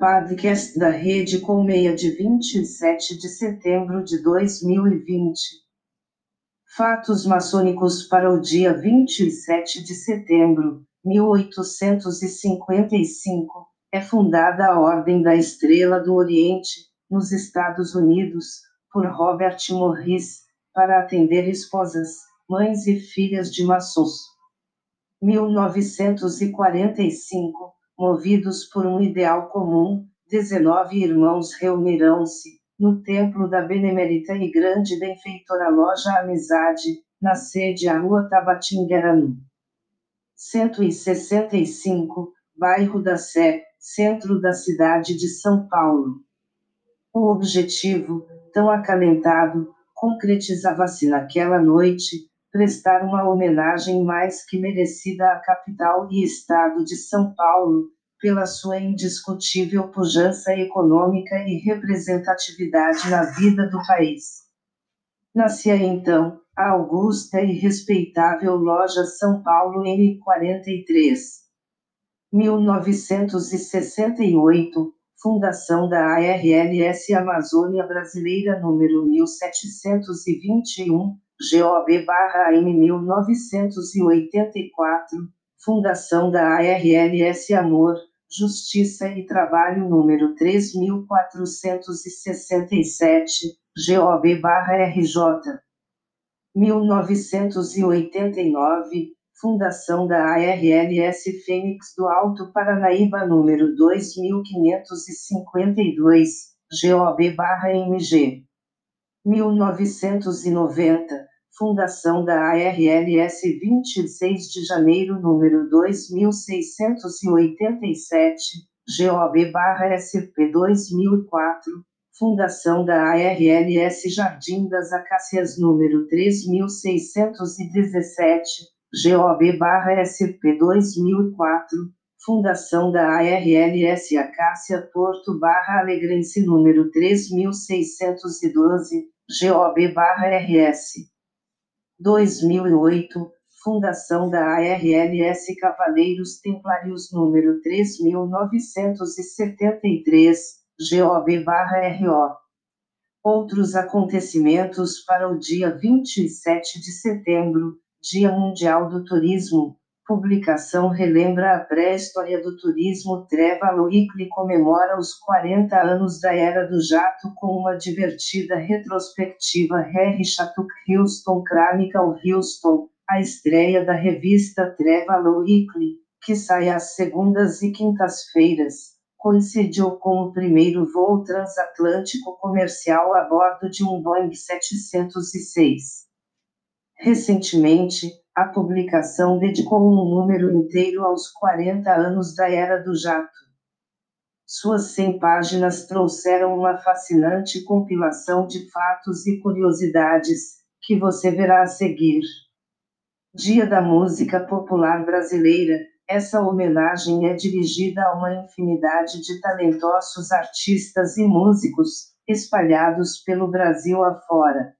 Podcast da Rede Colmeia de 27 de setembro de 2020. Fatos maçônicos para o dia 27 de setembro, 1855. É fundada a Ordem da Estrela do Oriente, nos Estados Unidos, por Robert Morris, para atender esposas, mães e filhas de maçons. 1945 movidos por um ideal comum, 19 irmãos reunirão-se, no templo da Benemérita e Grande Benfeitora Loja Amizade, na sede à Rua Tabatinguaranu. 165, bairro da Sé, centro da cidade de São Paulo. O objetivo, tão acalentado, concretizava-se naquela noite, prestar uma homenagem mais que merecida à capital e estado de São Paulo, pela sua indiscutível pujança econômica e representatividade na vida do país. Nascia então a augusta e respeitável Loja São Paulo N43. 1968, fundação da ARLS Amazônia Brasileira número 1721, GOB/AM 1984, fundação da ARLS Amor, Justiça e Trabalho número 3467, GOB/RJ. 1989, fundação da ARLS Fênix do Alto Paranaíba número 2552, GOB/MG. 1990, fundação da ARLS 26 de janeiro número 2687, GOB/SP 2004, fundação da ARLS Jardim das Acácias número 3617, GOB/SP 2004, fundação da ARLS Acácia Porto/Alegrense número 3612, GOB/RS 2008, Fundação da ARLS Cavaleiros Templários número 3973, GOB/RO. Outros acontecimentos para o dia 27 de setembro, Dia Mundial do Turismo. Publicação relembra a pré-história do turismo. Treva Weekly comemora os 40 anos da Era do Jato com uma divertida retrospectiva. Harry Chatuk Houston Chronicle Houston, a estreia da revista Travel Weekly, que sai às segundas e quintas-feiras, coincidiu com o primeiro voo transatlântico comercial a bordo de um Boeing 706. Recentemente, a publicação dedicou um número inteiro aos 40 anos da Era do Jato. Suas 100 páginas trouxeram uma fascinante compilação de fatos e curiosidades, que você verá a seguir. Dia da Música Popular Brasileira, essa homenagem é dirigida a uma infinidade de talentosos artistas e músicos, espalhados pelo Brasil afora.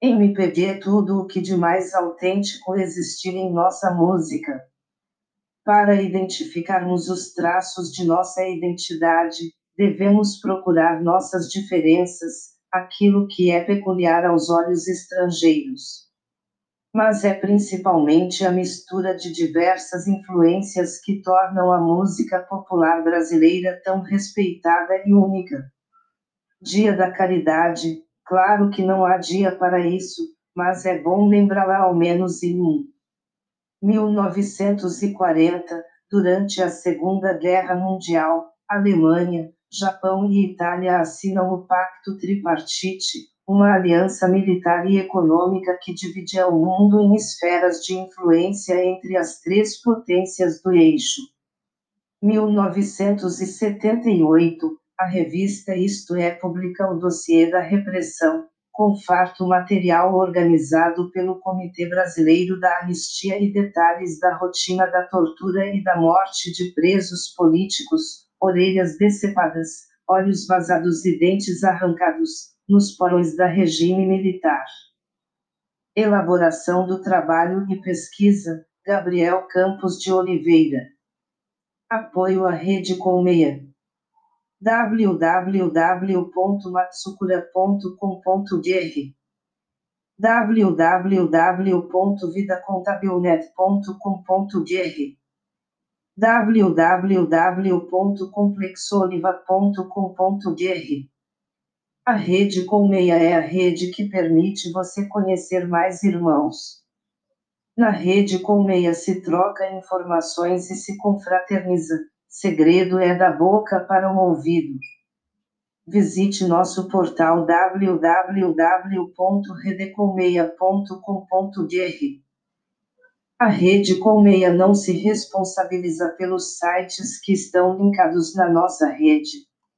MPB é tudo o que de mais autêntico existir em nossa música. Para identificarmos os traços de nossa identidade, devemos procurar nossas diferenças, aquilo que é peculiar aos olhos estrangeiros. Mas é principalmente a mistura de diversas influências que tornam a música popular brasileira tão respeitada e única. Dia da Caridade, Claro que não há dia para isso, mas é bom lembrá-la ao menos em um. 1940, durante a Segunda Guerra Mundial, Alemanha, Japão e Itália assinam o Pacto Tripartite, uma aliança militar e econômica que dividia o mundo em esferas de influência entre as três potências do eixo. 1978, a revista Isto é publica o dossiê da repressão, com farto material organizado pelo Comitê Brasileiro da Anistia e detalhes da rotina da tortura e da morte de presos políticos, orelhas decepadas, olhos vazados e dentes arrancados, nos porões da regime militar. Elaboração do trabalho e pesquisa, Gabriel Campos de Oliveira. Apoio à Rede Colmeia. www.matsukura.com.br www.vidacontabilnet.com.br www.complexoliva.com.br A rede Colmeia é a rede que permite você conhecer mais irmãos. Na rede Colmeia se troca informações e se confraterniza. Segredo é da boca para o ouvido. Visite nosso portal www.redecolmeia.com.br. A Rede Colmeia não se responsabiliza pelos sites que estão linkados na nossa rede.